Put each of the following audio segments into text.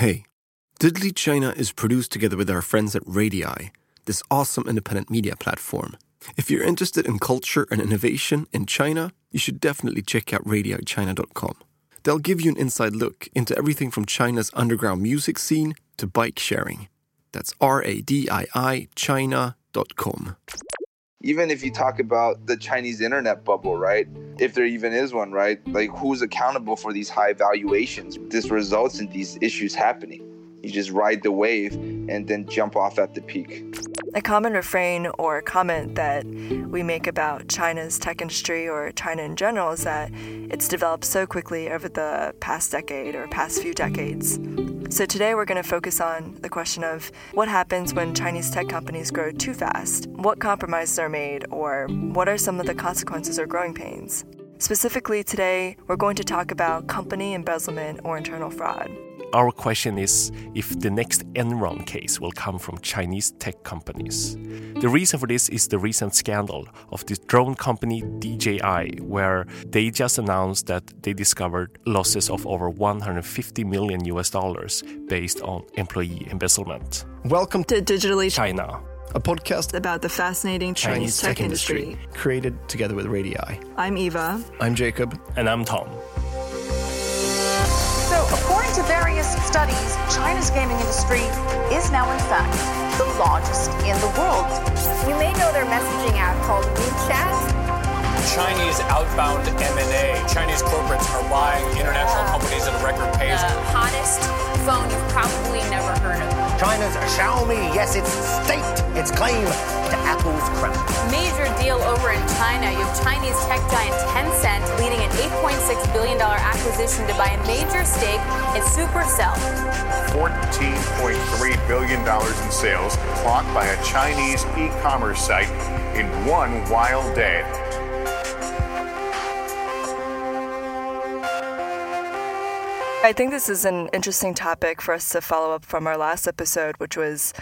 Hey, Digitally China is produced together with our friends at Radii, this awesome independent media platform. If you're interested in culture and innovation in China, you should definitely check out radiichina.com. They'll give you an inside look into everything from China's underground music scene to bike sharing. That's R A D I I China.com. Even if you talk about the Chinese internet bubble, right? If there even is one, right? Like, who's accountable for these high valuations? This results in these issues happening. You just ride the wave and then jump off at the peak. A common refrain or comment that we make about China's tech industry or China in general is that it's developed so quickly over the past decade or past few decades. So today we're going to focus on the question of what happens when Chinese tech companies grow too fast, what compromises are made, or what are some of the consequences or growing pains. Specifically, today we're going to talk about company embezzlement or internal fraud. Our question is if the next Enron case will come from Chinese tech companies. The reason for this is the recent scandal of the drone company DJI, where they just announced that they discovered losses of over 150 million US dollars based on employee embezzlement. Welcome To Digitally China. A podcast about the fascinating Chinese, tech, industry. created together with Radii. I'm Eva. I'm Jacob. And I'm Tom. So, according to various studies, China's gaming industry is now, in fact, the largest in the world. You may know their messaging app called WeChat. Chinese outbound M&A. Chinese corporates are buying international companies at a record pace. The hottest phone you've probably never heard of. China's Xiaomi, yes, it's staked its claim to Apple's crown. Major deal over in China. You have Chinese tech giant Tencent leading an $8.6 billion acquisition to buy a major stake in Supercell. $14.3 billion in sales clocked by a Chinese e commerce site in one wild day. I think this is an interesting topic for us to follow up from our last episode, which was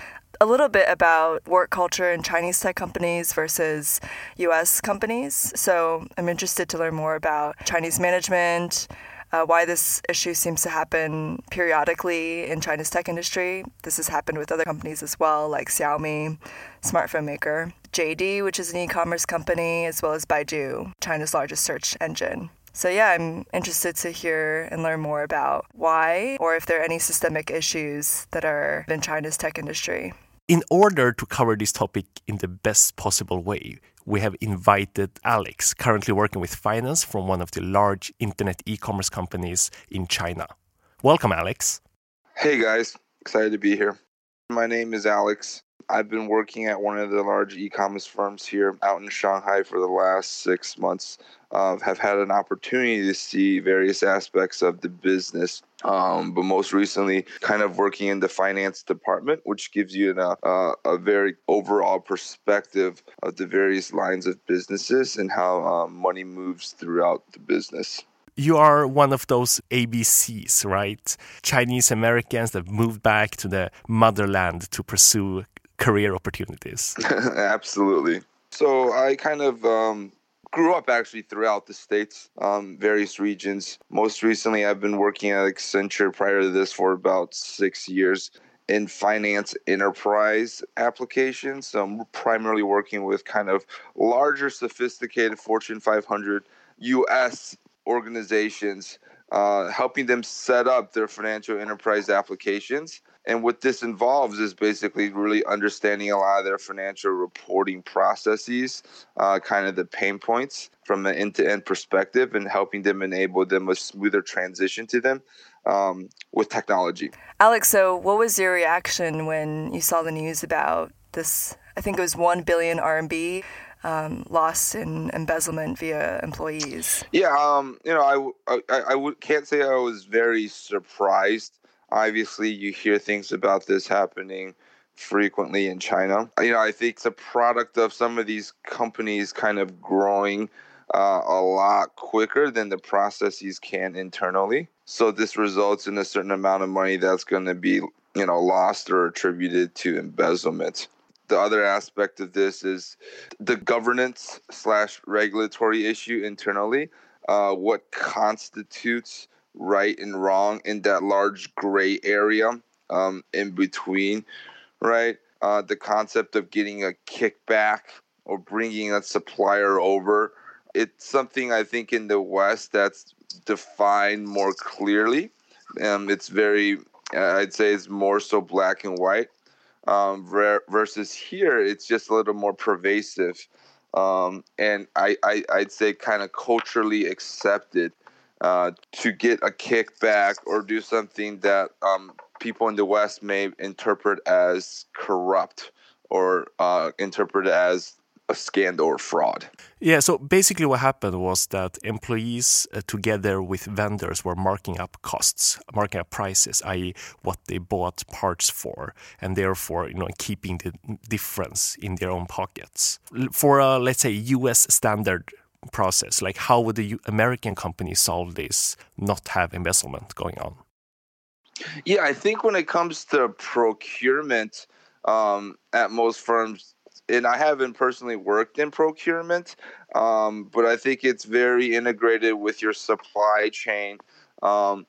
a little bit about work culture in Chinese tech companies versus US companies. So I'm interested to learn more about Chinese management, uh, why this issue seems to happen periodically in China's tech industry. This has happened with other companies as well, like Xiaomi, smartphone maker, JD, which is an e commerce company, as well as Baidu, China's largest search engine. So, yeah, I'm interested to hear and learn more about why or if there are any systemic issues that are in China's tech industry. In order to cover this topic in the best possible way, we have invited Alex, currently working with finance from one of the large internet e commerce companies in China. Welcome, Alex. Hey guys, excited to be here. My name is Alex. I've been working at one of the large e commerce firms here out in Shanghai for the last six months. Uh, have had an opportunity to see various aspects of the business, um, but most recently, kind of working in the finance department, which gives you an, uh, a very overall perspective of the various lines of businesses and how um, money moves throughout the business you are one of those ABCs, right? Chinese Americans that moved back to the motherland to pursue career opportunities. Absolutely. So I kind of um, grew up actually throughout the states, um, various regions. Most recently, I've been working at Accenture prior to this for about six years in finance enterprise applications. So I'm primarily working with kind of larger, sophisticated Fortune 500 US organizations, uh, helping them set up their financial enterprise applications. And what this involves is basically really understanding a lot of their financial reporting processes, uh, kind of the pain points from an end to end perspective, and helping them enable them a smoother transition to them um, with technology. Alex, so what was your reaction when you saw the news about this? I think it was 1 billion RMB um, lost in embezzlement via employees. Yeah, um, you know, I, I, can't say I was very surprised. Obviously, you hear things about this happening frequently in China. You know, I think it's a product of some of these companies kind of growing uh, a lot quicker than the processes can internally. So this results in a certain amount of money that's going to be, you know, lost or attributed to embezzlement the other aspect of this is the governance slash regulatory issue internally. Uh, what constitutes right and wrong in that large gray area um, in between, right? Uh, the concept of getting a kickback or bringing a supplier over, it's something I think in the West that's defined more clearly. Um, it's very, I'd say, it's more so black and white. Um, versus here, it's just a little more pervasive, um, and I, I I'd say kind of culturally accepted uh, to get a kickback or do something that um, people in the West may interpret as corrupt or uh, interpret as a scandal or fraud. Yeah, so basically what happened was that employees uh, together with vendors were marking up costs, marking up prices, i.e. what they bought parts for, and therefore, you know, keeping the difference in their own pockets. For a, let's say, US standard process, like how would the American company solve this, not have embezzlement going on? Yeah, I think when it comes to procurement um, at most firms, and I haven't personally worked in procurement, um, but I think it's very integrated with your supply chain. Um,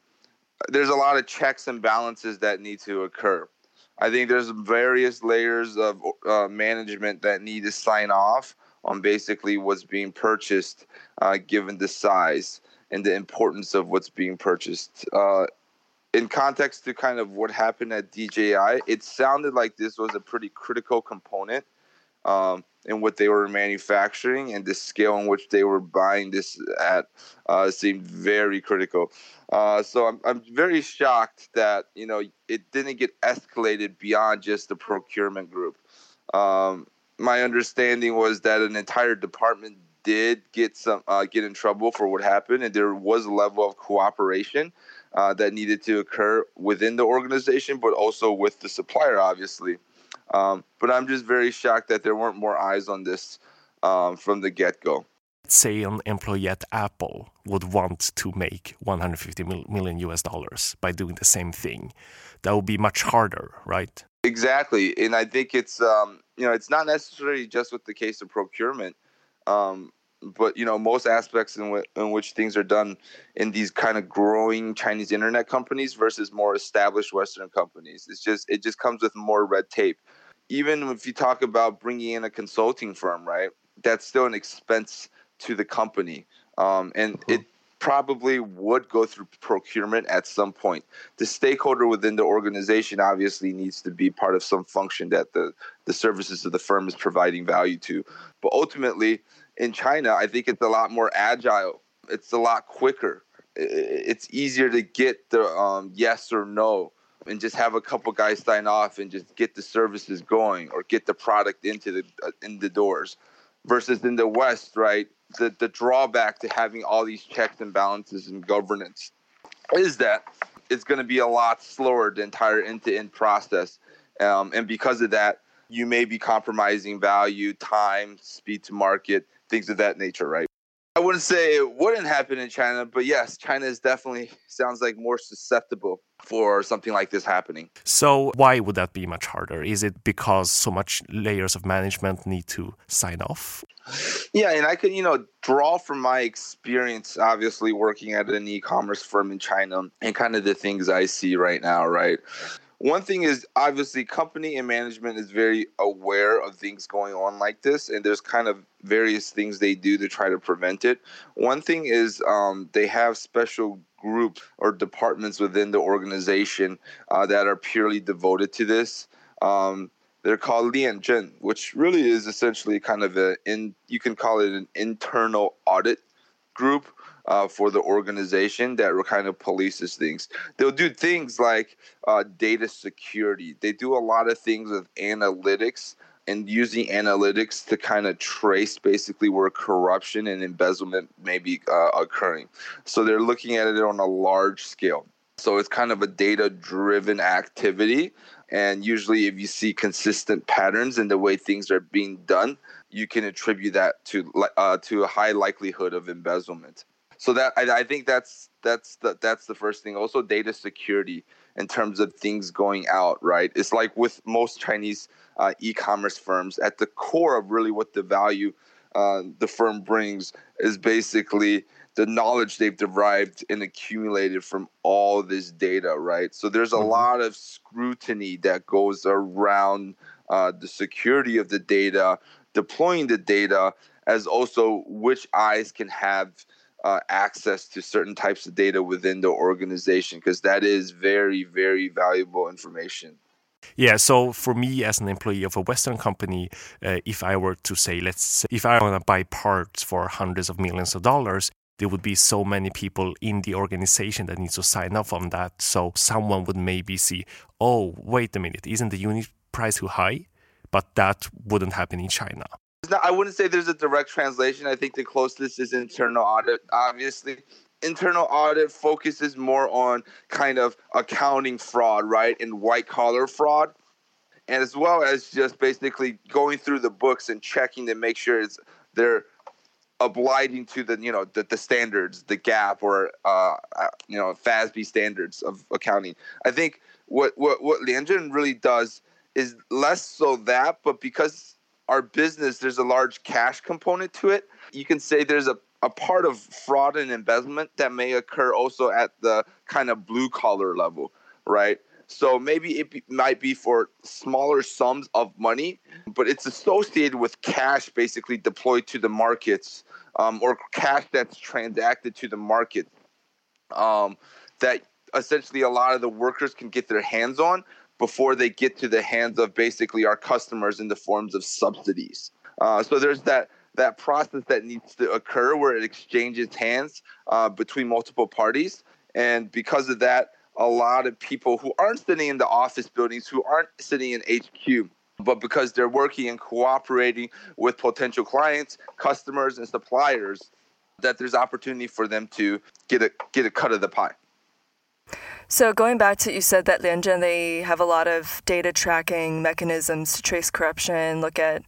there's a lot of checks and balances that need to occur. I think there's various layers of uh, management that need to sign off on basically what's being purchased, uh, given the size and the importance of what's being purchased. Uh, in context to kind of what happened at DJI, it sounded like this was a pretty critical component um, in what they were manufacturing and the scale in which they were buying this at uh, seemed very critical. Uh, so I'm, I'm very shocked that you know it didn't get escalated beyond just the procurement group. Um, my understanding was that an entire department did get some uh, get in trouble for what happened, and there was a level of cooperation uh, that needed to occur within the organization, but also with the supplier, obviously. Um, but I'm just very shocked that there weren't more eyes on this um, from the get go. Say an employee at Apple would want to make 150 million US dollars by doing the same thing. That would be much harder, right? Exactly, and I think it's um, you know it's not necessarily just with the case of procurement. Um, but you know most aspects in, w- in which things are done in these kind of growing Chinese internet companies versus more established Western companies. It's just it just comes with more red tape. Even if you talk about bringing in a consulting firm, right? That's still an expense to the company, um, and mm-hmm. it probably would go through procurement at some point. The stakeholder within the organization obviously needs to be part of some function that the the services of the firm is providing value to, but ultimately in China, I think it's a lot more agile. It's a lot quicker. It's easier to get the um, yes or no and just have a couple guys sign off and just get the services going or get the product into the uh, in the doors versus in the west right the the drawback to having all these checks and balances and governance is that it's going to be a lot slower the entire end-to-end process um, and because of that you may be compromising value time speed to market things of that nature, right? I wouldn't say it wouldn't happen in China, but yes, China is definitely sounds like more susceptible for something like this happening. So why would that be much harder? Is it because so much layers of management need to sign off? Yeah, and I could, you know, draw from my experience obviously working at an e-commerce firm in China and kind of the things I see right now, right? One thing is obviously company and management is very aware of things going on like this and there's kind of various things they do to try to prevent it. One thing is um, they have special groups or departments within the organization uh, that are purely devoted to this. Um, they're called lianzheng which really is essentially kind of a in you can call it an internal audit group uh, for the organization that kind of polices things. They'll do things like uh, data security. They do a lot of things with analytics and using analytics to kind of trace basically where corruption and embezzlement may be uh, occurring. So they're looking at it on a large scale. So it's kind of a data driven activity. And usually, if you see consistent patterns in the way things are being done, you can attribute that to uh, to a high likelihood of embezzlement so that I, I think that's that's the, that's the first thing. Also, data security in terms of things going out. Right, it's like with most Chinese uh, e-commerce firms, at the core of really what the value uh, the firm brings is basically the knowledge they've derived and accumulated from all this data, right? So there's a mm-hmm. lot of scrutiny that goes around uh, the security of the data, deploying the data, as also which eyes can have uh, access to certain types of data within the organization, because that is very, very valuable information. Yeah, so for me as an employee of a Western company, uh, if I were to say, let's say, if I want to buy parts for hundreds of millions of dollars, there would be so many people in the organization that needs to sign up on that. So someone would maybe see, oh, wait a minute, isn't the unit price too high? But that wouldn't happen in China. I wouldn't say there's a direct translation. I think the closest is internal audit, obviously. Internal audit focuses more on kind of accounting fraud, right? And white collar fraud. And as well as just basically going through the books and checking to make sure it's they're obliging to the you know the, the standards, the GAAP or uh, you know FASB standards of accounting. I think what what what Lianzheng really does is less so that, but because our business there's a large cash component to it, you can say there's a a part of fraud and embezzlement that may occur also at the kind of blue collar level, right? So maybe it be, might be for smaller sums of money, but it's associated with cash basically deployed to the markets um, or cash that's transacted to the market um, that essentially a lot of the workers can get their hands on before they get to the hands of basically our customers in the forms of subsidies. Uh, so there's that that process that needs to occur where it exchanges hands uh, between multiple parties, and because of that, a lot of people who aren't sitting in the office buildings, who aren't sitting in HQ, but because they're working and cooperating with potential clients, customers, and suppliers, that there's opportunity for them to get a get a cut of the pie. So going back to you said that Lianzheng, they have a lot of data tracking mechanisms to trace corruption, look at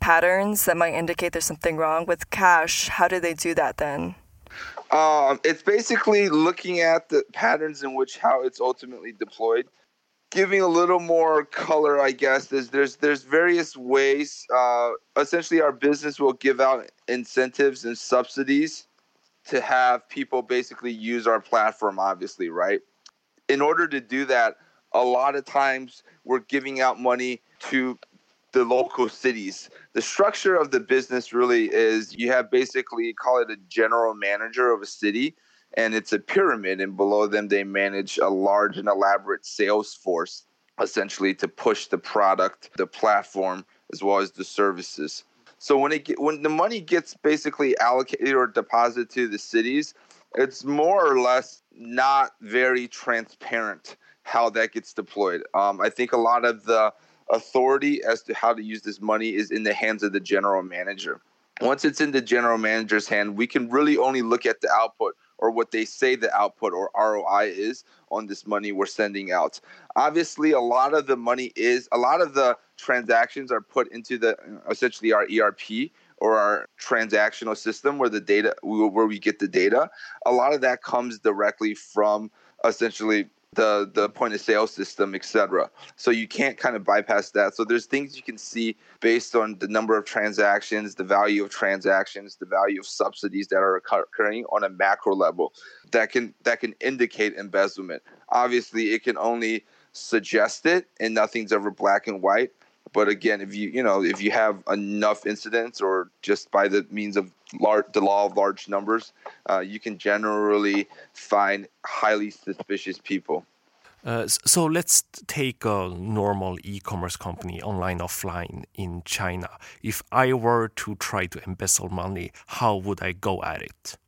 patterns that might indicate there's something wrong with cash. How do they do that then? Um, it's basically looking at the patterns in which how it's ultimately deployed giving a little more color, I guess, is there's there's various ways. Uh, essentially, our business will give out incentives and subsidies to have people basically use our platform. Obviously, right? In order to do that, a lot of times we're giving out money to the local cities. The structure of the business really is you have basically call it a general manager of a city and it's a pyramid and below them they manage a large and elaborate sales force essentially to push the product the platform as well as the services so when it when the money gets basically allocated or deposited to the cities it's more or less not very transparent how that gets deployed um, i think a lot of the authority as to how to use this money is in the hands of the general manager once it's in the general manager's hand we can really only look at the output or what they say the output or ROI is on this money we're sending out. Obviously, a lot of the money is a lot of the transactions are put into the essentially our ERP or our transactional system where the data where we get the data. A lot of that comes directly from essentially the the point of sale system, etc. So you can't kind of bypass that. So there's things you can see based on the number of transactions, the value of transactions, the value of subsidies that are occurring on a macro level that can that can indicate embezzlement. Obviously, it can only suggest it, and nothing's ever black and white. But again, if you you know if you have enough incidents, or just by the means of large, the law of large numbers, uh, you can generally find highly suspicious people. Uh, so let's take a normal e-commerce company, online, offline, in China. If I were to try to embezzle money, how would I go at it?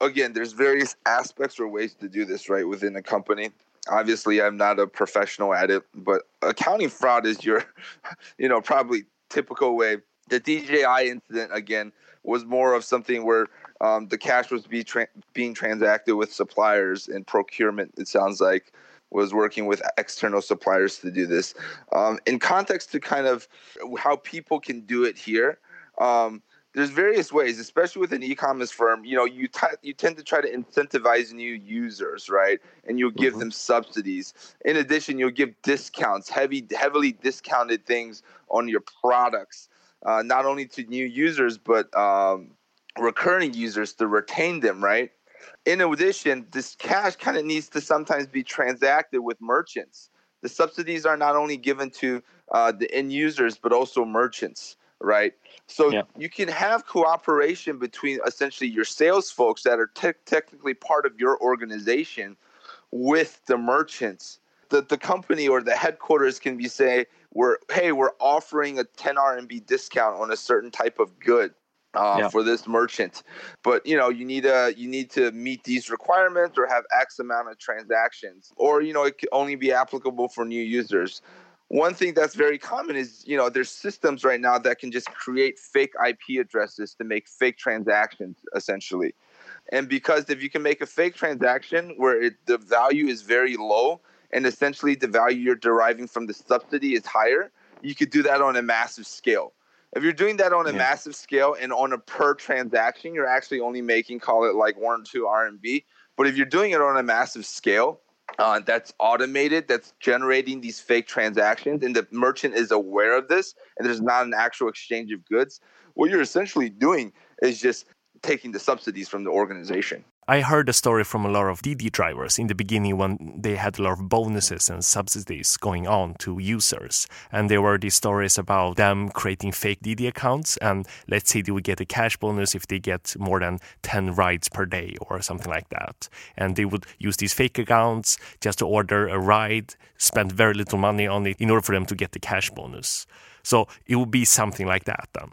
Again, there's various aspects or ways to do this, right, within a company obviously I'm not a professional at it, but accounting fraud is your, you know, probably typical way. The DJI incident again was more of something where um, the cash was be tra- being transacted with suppliers and procurement. It sounds like was working with external suppliers to do this. Um, in context to kind of how people can do it here. Um, there's various ways, especially with an e-commerce firm. You know, you t- you tend to try to incentivize new users, right? And you'll give mm-hmm. them subsidies. In addition, you'll give discounts, heavy, heavily discounted things on your products, uh, not only to new users, but um, recurring users to retain them, right? In addition, this cash kind of needs to sometimes be transacted with merchants. The subsidies are not only given to uh, the end users, but also merchants, right? So yeah. you can have cooperation between essentially your sales folks that are te- technically part of your organization with the merchants. The, the company or the headquarters can be say, we're hey, we're offering a 10 RMB discount on a certain type of good uh, yeah. for this merchant. But you know, you need a you need to meet these requirements or have X amount of transactions, or you know, it can only be applicable for new users. One thing that's very common is you know there's systems right now that can just create fake IP addresses to make fake transactions essentially. And because if you can make a fake transaction where it, the value is very low and essentially the value you're deriving from the subsidy is higher, you could do that on a massive scale. If you're doing that on a yeah. massive scale and on a per transaction, you're actually only making call it like one or two RMB. But if you're doing it on a massive scale, uh, that's automated, that's generating these fake transactions, and the merchant is aware of this, and there's not an actual exchange of goods. What you're essentially doing is just taking the subsidies from the organization. I heard a story from a lot of Didi drivers in the beginning when they had a lot of bonuses and subsidies going on to users. And there were these stories about them creating fake Didi accounts. And let's say they would get a cash bonus if they get more than 10 rides per day or something like that. And they would use these fake accounts just to order a ride, spend very little money on it in order for them to get the cash bonus. So it would be something like that then.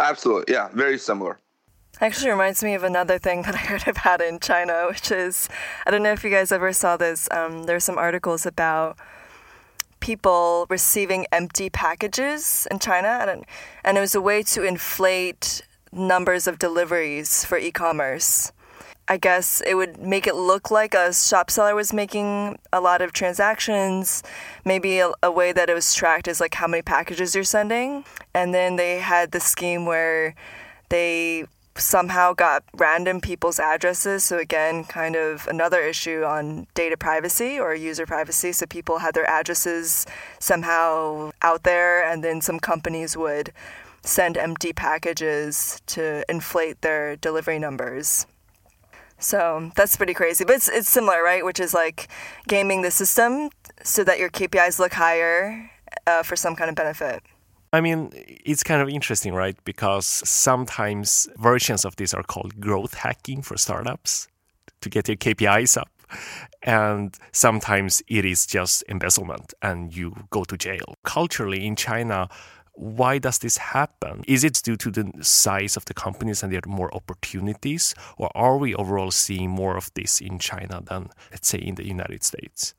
Absolutely. Yeah. Very similar. Actually, reminds me of another thing that I heard about in China, which is I don't know if you guys ever saw this. Um, there's some articles about people receiving empty packages in China, and it was a way to inflate numbers of deliveries for e-commerce. I guess it would make it look like a shop seller was making a lot of transactions. Maybe a, a, way that it was tracked is like how many packages you're sending. And then they had the scheme where they somehow got random people's addresses. So, again, kind of another issue on data privacy or user privacy. So, people had their addresses somehow out there, and then some companies would send empty packages to inflate their delivery numbers. So that's pretty crazy, but it's, it's similar, right? Which is like gaming the system so that your KPIs look higher uh, for some kind of benefit. I mean, it's kind of interesting, right? Because sometimes versions of this are called growth hacking for startups to get your KPIs up. And sometimes it is just embezzlement and you go to jail. Culturally, in China, why does this happen? Is it due to the size of the companies and there are more opportunities? Or are we overall seeing more of this in China than, let's say, in the United States?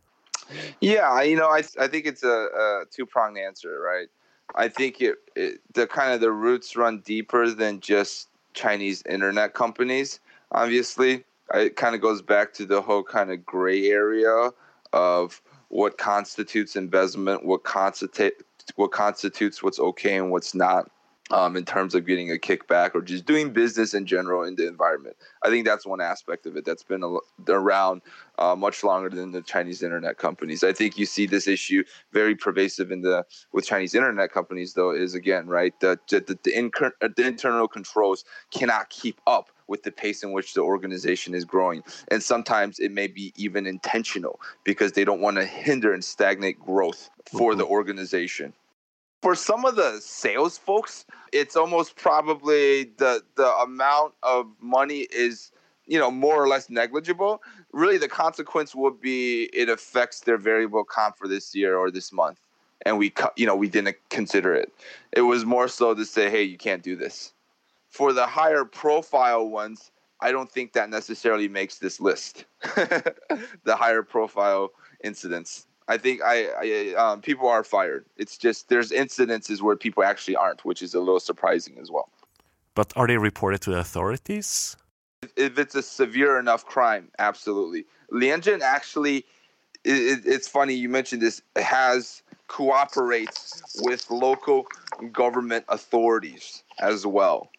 Yeah, you know, I, I think it's a, a two pronged answer, right? I think it, it the kind of the roots run deeper than just Chinese internet companies. Obviously, it kind of goes back to the whole kind of gray area of what constitutes embezzlement, what constitute what constitutes what's okay and what's not um, in terms of getting a kickback or just doing business in general in the environment. I think that's one aspect of it that's been a, around uh, much longer than the Chinese internet companies. I think you see this issue very pervasive in the with Chinese internet companies, though, is again right the the, the, the, inc- the internal controls cannot keep up with the pace in which the organization is growing. And sometimes it may be even intentional because they don't want to hinder and stagnate growth for mm-hmm. the organization for some of the sales folks, it's almost probably the the amount of money is you know more or less negligible. Really, the consequence would be it affects their variable comp for this year or this month, and we you know we didn't consider it. It was more so to say, hey, you can't do this. For the higher profile ones, I don't think that necessarily makes this list. the higher profile incidents. I think I, I um, people are fired. It's just there's incidences where people actually aren't, which is a little surprising as well. But are they reported to the authorities? If it's a severe enough crime, absolutely. Lianjin actually, it, it's funny you mentioned this, has cooperates with local government authorities as well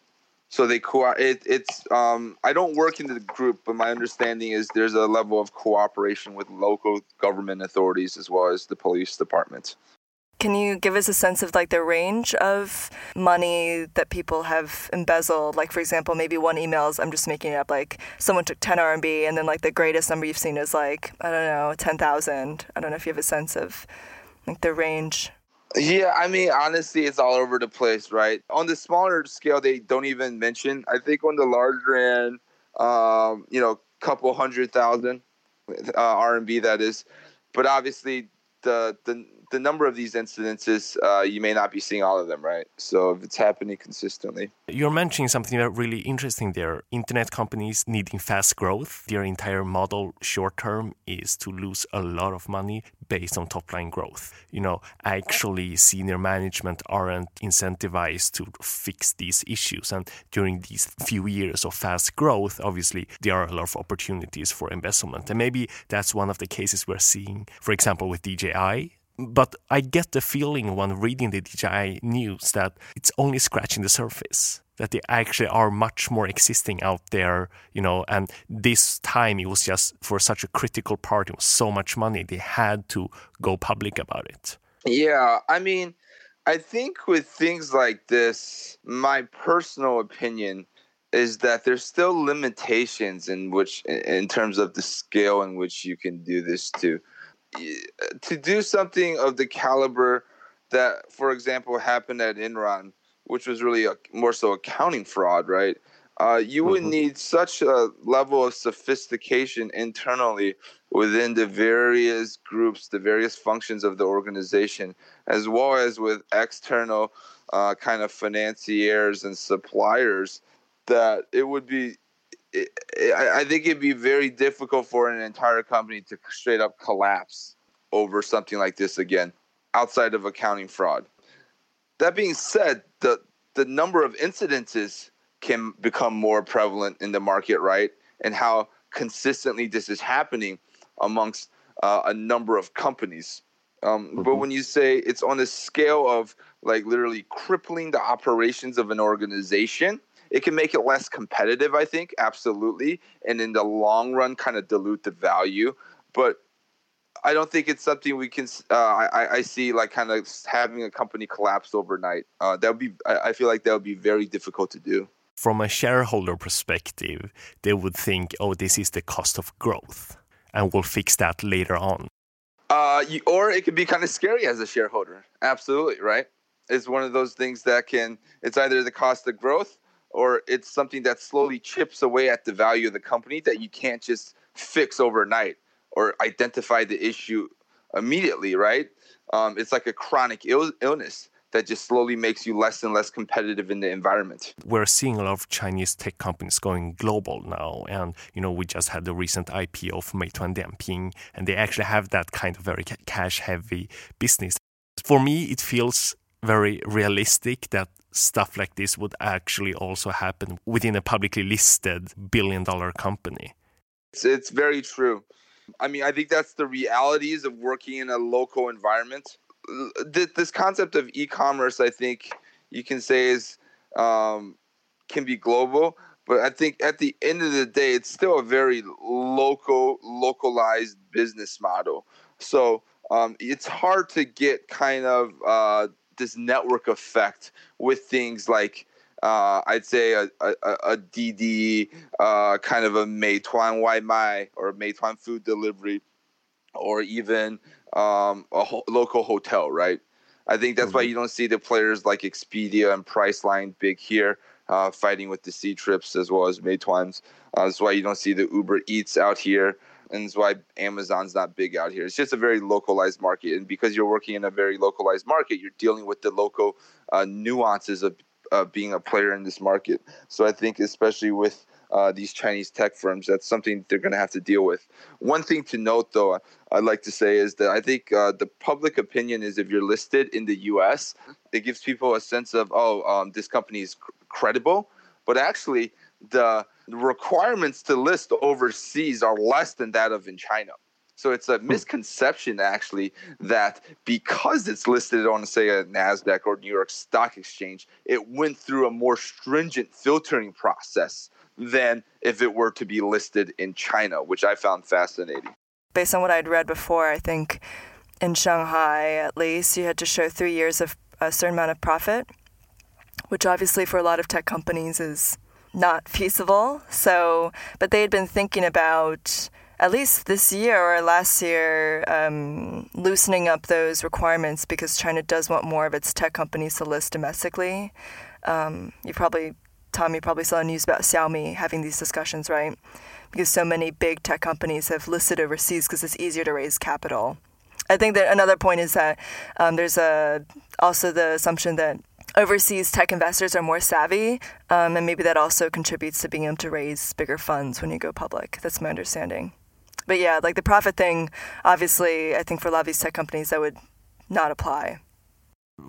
so they co it, it's um, i don't work in the group but my understanding is there's a level of cooperation with local government authorities as well as the police department Can you give us a sense of like the range of money that people have embezzled? Like, for example, maybe one email I'm just making it up, like someone took 10 RMB and then like the greatest number you've seen is like, I don't know, 10,000. I don't know if you have a sense of like the range. Yeah, I mean, honestly, it's all over the place, right? On the smaller scale, they don't even mention. I think on the larger end, um, you know, couple hundred thousand uh, RMB that is, but obviously the the the number of these incidences, uh, you may not be seeing all of them, right? So if it's happening consistently. You're mentioning something really interesting there. Internet companies needing fast growth. Their entire model short term is to lose a lot of money based on top line growth. You know, actually senior management aren't incentivized to fix these issues. And during these few years of fast growth, obviously there are a lot of opportunities for embezzlement. And maybe that's one of the cases we're seeing, for example, with DJI but I get the feeling when reading the DJI news that it's only scratching the surface. That they actually are much more existing out there, you know, and this time it was just for such a critical part, it was so much money, they had to go public about it. Yeah, I mean, I think with things like this, my personal opinion is that there's still limitations in which, in terms of the scale in which you can do this to to do something of the caliber that, for example, happened at Enron, which was really a, more so accounting fraud, right? Uh, you would mm-hmm. need such a level of sophistication internally within the various groups, the various functions of the organization, as well as with external uh, kind of financiers and suppliers, that it would be I think it'd be very difficult for an entire company to straight up collapse over something like this again, outside of accounting fraud. That being said, the the number of incidences can become more prevalent in the market, right? And how consistently this is happening amongst uh, a number of companies. Um, mm-hmm. But when you say it's on a scale of like literally crippling the operations of an organization, it can make it less competitive, I think, absolutely, and in the long run, kind of dilute the value. But I don't think it's something we can. Uh, I, I see like kind of having a company collapse overnight. Uh, that would be. I, feel like that would be very difficult to do. From a shareholder perspective, they would think, "Oh, this is the cost of growth, and we'll fix that later on." Uh, you, or it could be kind of scary as a shareholder. Absolutely, right? It's one of those things that can. It's either the cost of growth or it's something that slowly chips away at the value of the company that you can't just fix overnight or identify the issue immediately, right? Um, it's like a chronic Ill- illness that just slowly makes you less and less competitive in the environment. We're seeing a lot of Chinese tech companies going global now, and you know we just had the recent IPO of Meituan Dianping, and they actually have that kind of very cash-heavy business. For me, it feels very realistic that stuff like this would actually also happen within a publicly listed billion dollar company. It's, it's very true. I mean, I think that's the realities of working in a local environment. This concept of e-commerce, I think you can say is um, can be global, but I think at the end of the day, it's still a very local, localized business model. So um, it's hard to get kind of uh, this network effect with things like uh, I'd say a, a, a Didi, uh, kind of a Meituan Waimai or Meituan food delivery, or even um, a ho- local hotel, right? I think that's mm-hmm. why you don't see the players like Expedia and Priceline big here, uh, fighting with the Ctrips as well as Meituans. Uh, that's why you don't see the Uber Eats out here and that's why Amazon's not big out here. It's just a very localized market, and because you're working in a very localized market, you're dealing with the local uh, nuances of uh, being a player in this market. So I think, especially with uh, these Chinese tech firms, that's something they're going to have to deal with. One thing to note, though, I'd like to say is that I think uh, the public opinion is if you're listed in the U.S., it gives people a sense of, oh, um, this company is cr- credible. But actually, the requirements to list overseas are less than that of in China. So it's a hmm. misconception actually that because it's listed on say a Nasdaq or New York Stock Exchange, it went through a more stringent filtering process than if it were to be listed in China, which I found fascinating. Based on what I'd read before, I think in Shanghai, at least, you had to show three years of a certain amount of profit, which obviously for a lot of tech companies is not feasible. So, but they had been thinking about at least this year or last year um, loosening up those requirements because China does want more of its tech companies to list domestically. Um, you probably, Tom, you probably saw news about Xiaomi having these discussions, right? Because so many big tech companies have listed overseas because it's easier to raise capital. I think that another point is that um, there's a also the assumption that overseas tech investors are more savvy, um, and maybe that also contributes to being able to raise bigger funds when you go public. That's my understanding. But yeah, like the profit thing, obviously, I think for a lot of these tech companies, that would not apply.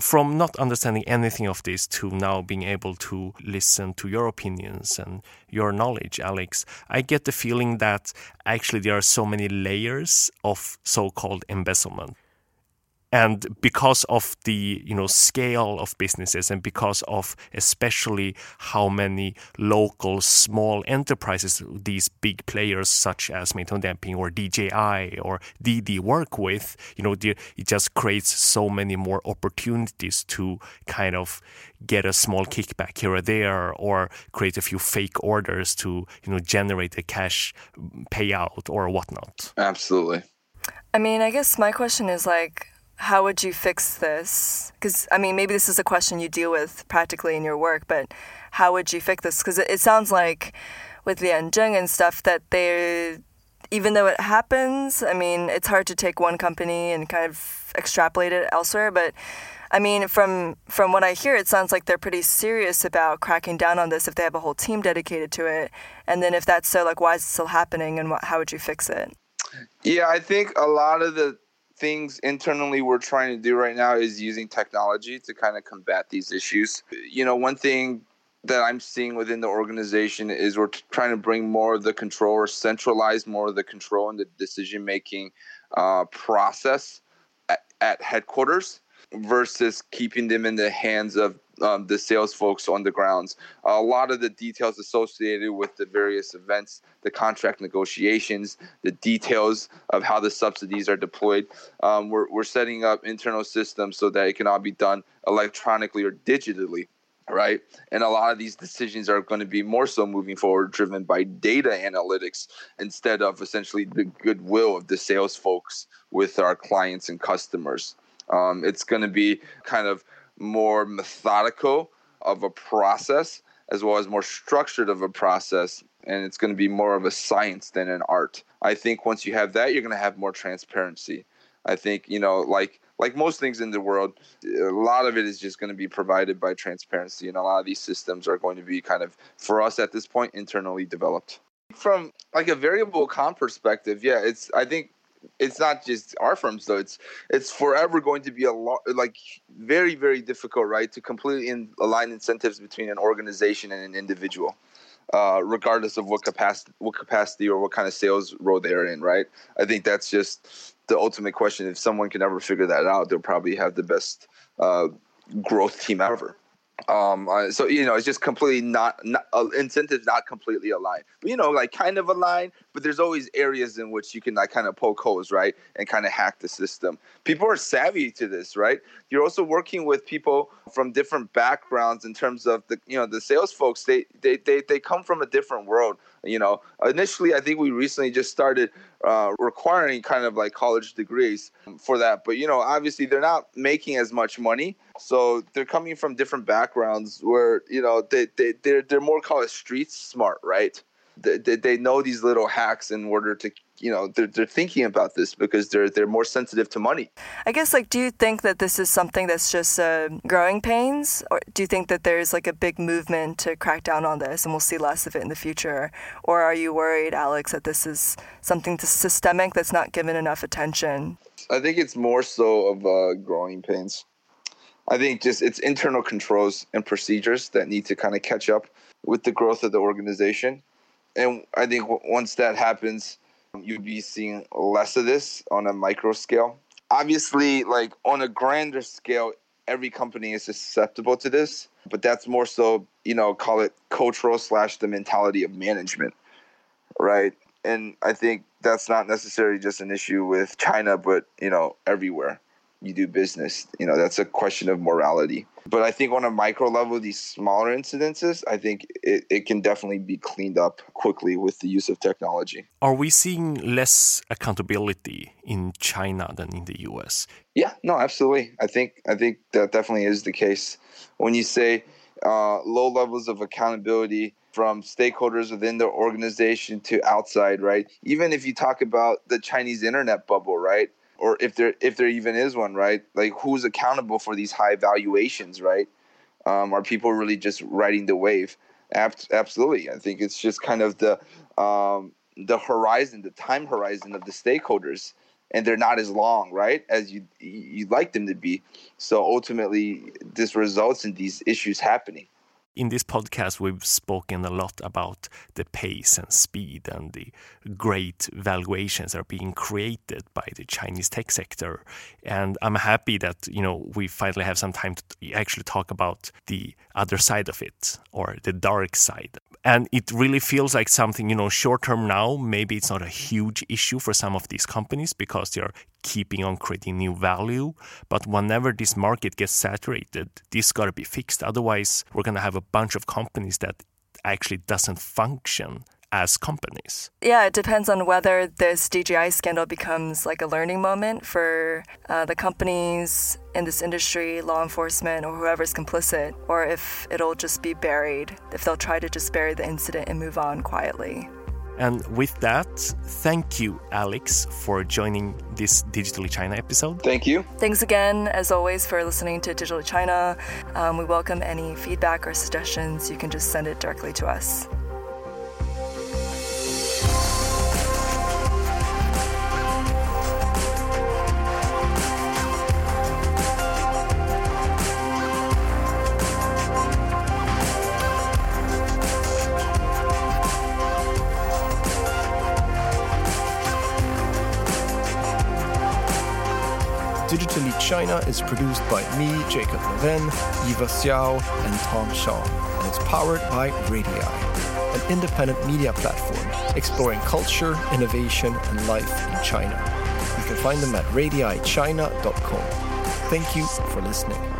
From not understanding anything of this to now being able to listen to your opinions and your knowledge, Alex, I get the feeling that actually there are so many layers of so called embezzlement and because of the you know scale of businesses and because of especially how many local small enterprises these big players such as Meituan Dianping or DJI or Didi work with you know it just creates so many more opportunities to kind of get a small kickback here or there or create a few fake orders to you know generate a cash payout or whatnot. Absolutely. I mean, I guess my question is like, how would you fix this? Because, I mean, maybe this is a question you deal with practically in your work, but how would you fix this? Because it, it, sounds like with the Lianzheng and stuff that they, even though it happens, I mean, it's hard to take one company and kind of extrapolate it elsewhere, but I mean, from from what I hear, it sounds like they're pretty serious about cracking down on this if they have a whole team dedicated to it. And then if that's so, like, why is it still happening, and what, how would you fix it? Yeah, I think a lot of the things internally we're trying to do right now is using technology to kind of combat these issues. You know, one thing that I'm seeing within the organization is we're trying to bring more of the control or centralize more of the control and the decision making uh, process at, at headquarters versus keeping them in the hands of um, the sales folks on the grounds. a lot of the details associated with the various events, the contract negotiations, the details of how the subsidies are deployed. Um, we're, we're setting up internal systems so that it can all be done electronically or digitally. Right. And a lot of these decisions are going to be more so moving forward driven by data analytics instead of essentially the goodwill of the sales folks with our clients and customers. Um, it's going to be kind of more methodical of a process as well as more structured of a process and it's going to be more of a science than an art. I think once you have that you're going to have more transparency. I think you know like like most things in the world a lot of it is just going to be provided by transparency and a lot of these systems are going to be kind of for us at this point internally developed. From like a variable comp perspective yeah it's i think it's not just our firms though. It's it's forever going to be a lot like very very difficult, right, to completely in, align incentives between an organization and an individual, uh, regardless of what capacity what capacity or what kind of sales role they're in, right? I think that's just the ultimate question. If someone can ever figure that out, they'll probably have the best uh, growth team ever. Um, uh, so you know, it's just completely not, not uh, incentives not completely aligned. You know, like kind of aligned, but there's always areas in which you can like kind of poke holes, right, and kind of hack the system. People are savvy to this, right? You're also working with people from different backgrounds in terms of the you know the sales folks. They they they they come from a different world. You know, initially, I think we recently just started uh, requiring kind of like college degrees for that. But, you know, obviously they're not making as much money. So they're coming from different backgrounds where, you know, they, they, they're, they're more called street smart, right? They, they, they know these little hacks in order to you know they're, they're thinking about this because they're they're more sensitive to money. I guess like do you think that this is something that's just uh, growing pains? Or do you think that there's like a big movement to crack down on this and we'll see less of it in the future? Or are you worried alex that this is something systemic that's not given enough attention? I think it's more so of uh, growing pains. I think just it's internal controls and procedures that need to kind of catch up with the growth of the organization. And i think once that happens you'd be seeing less of this on a micro scale. Obviously, like on a grander scale, every company is susceptible to this, but that's more so, you know, call it cultural slash the mentality of management, right? and I think that's not necessarily just an issue with China, but you know, everywhere you do business, you know, that's a question of morality. But I think on a micro level, these smaller incidences, I think it, it can definitely be cleaned up quickly with the use of technology. Are we seeing less accountability in China than in the US? Yeah, no, absolutely. I think I think that definitely is the case. When you say uh, low levels of accountability from stakeholders within the organization to outside, right? Even if you talk about the Chinese internet bubble, right? Or if there if there even is one, right? Like who's accountable for these high valuations, right? Um, are people really just riding the wave? Ab- absolutely. I think it's just kind of the um, the horizon, the time horizon of the stakeholders, and they're not as long, right, as you you'd like them to be. So ultimately, this results in these issues happening. In this podcast, we've spoken a lot about the pace and speed and the great valuations that are being created by the Chinese tech sector. And I'm happy that you know we finally have some time to actually talk about the other side of it or the dark side. And it really feels like something, you know, short term now, maybe it's not a huge issue for some of these companies because they're keeping on creating new value. But whenever this market gets saturated, this got to be fixed. Otherwise, we're going to have a bunch of companies that actually doesn't function as companies? Yeah, it depends on whether this DJI scandal becomes like a learning moment for uh, the companies in this industry, law enforcement, or whoever's complicit, or if it'll just be buried, if they'll try to just bury the incident and move on quietly. And with that, thank you, Alex, for joining this Digitally China episode. Thank you. Thanks again, as always, for listening to Digitally China. Um, we welcome any feedback or suggestions. You can just send it directly to us. China is produced by me, Jacob Levin, Eva Xiao, and Tom Shaw, and it's powered by Radii, an independent media platform exploring culture, innovation, and life in China. You can find them at radiichina.com. Thank you for listening.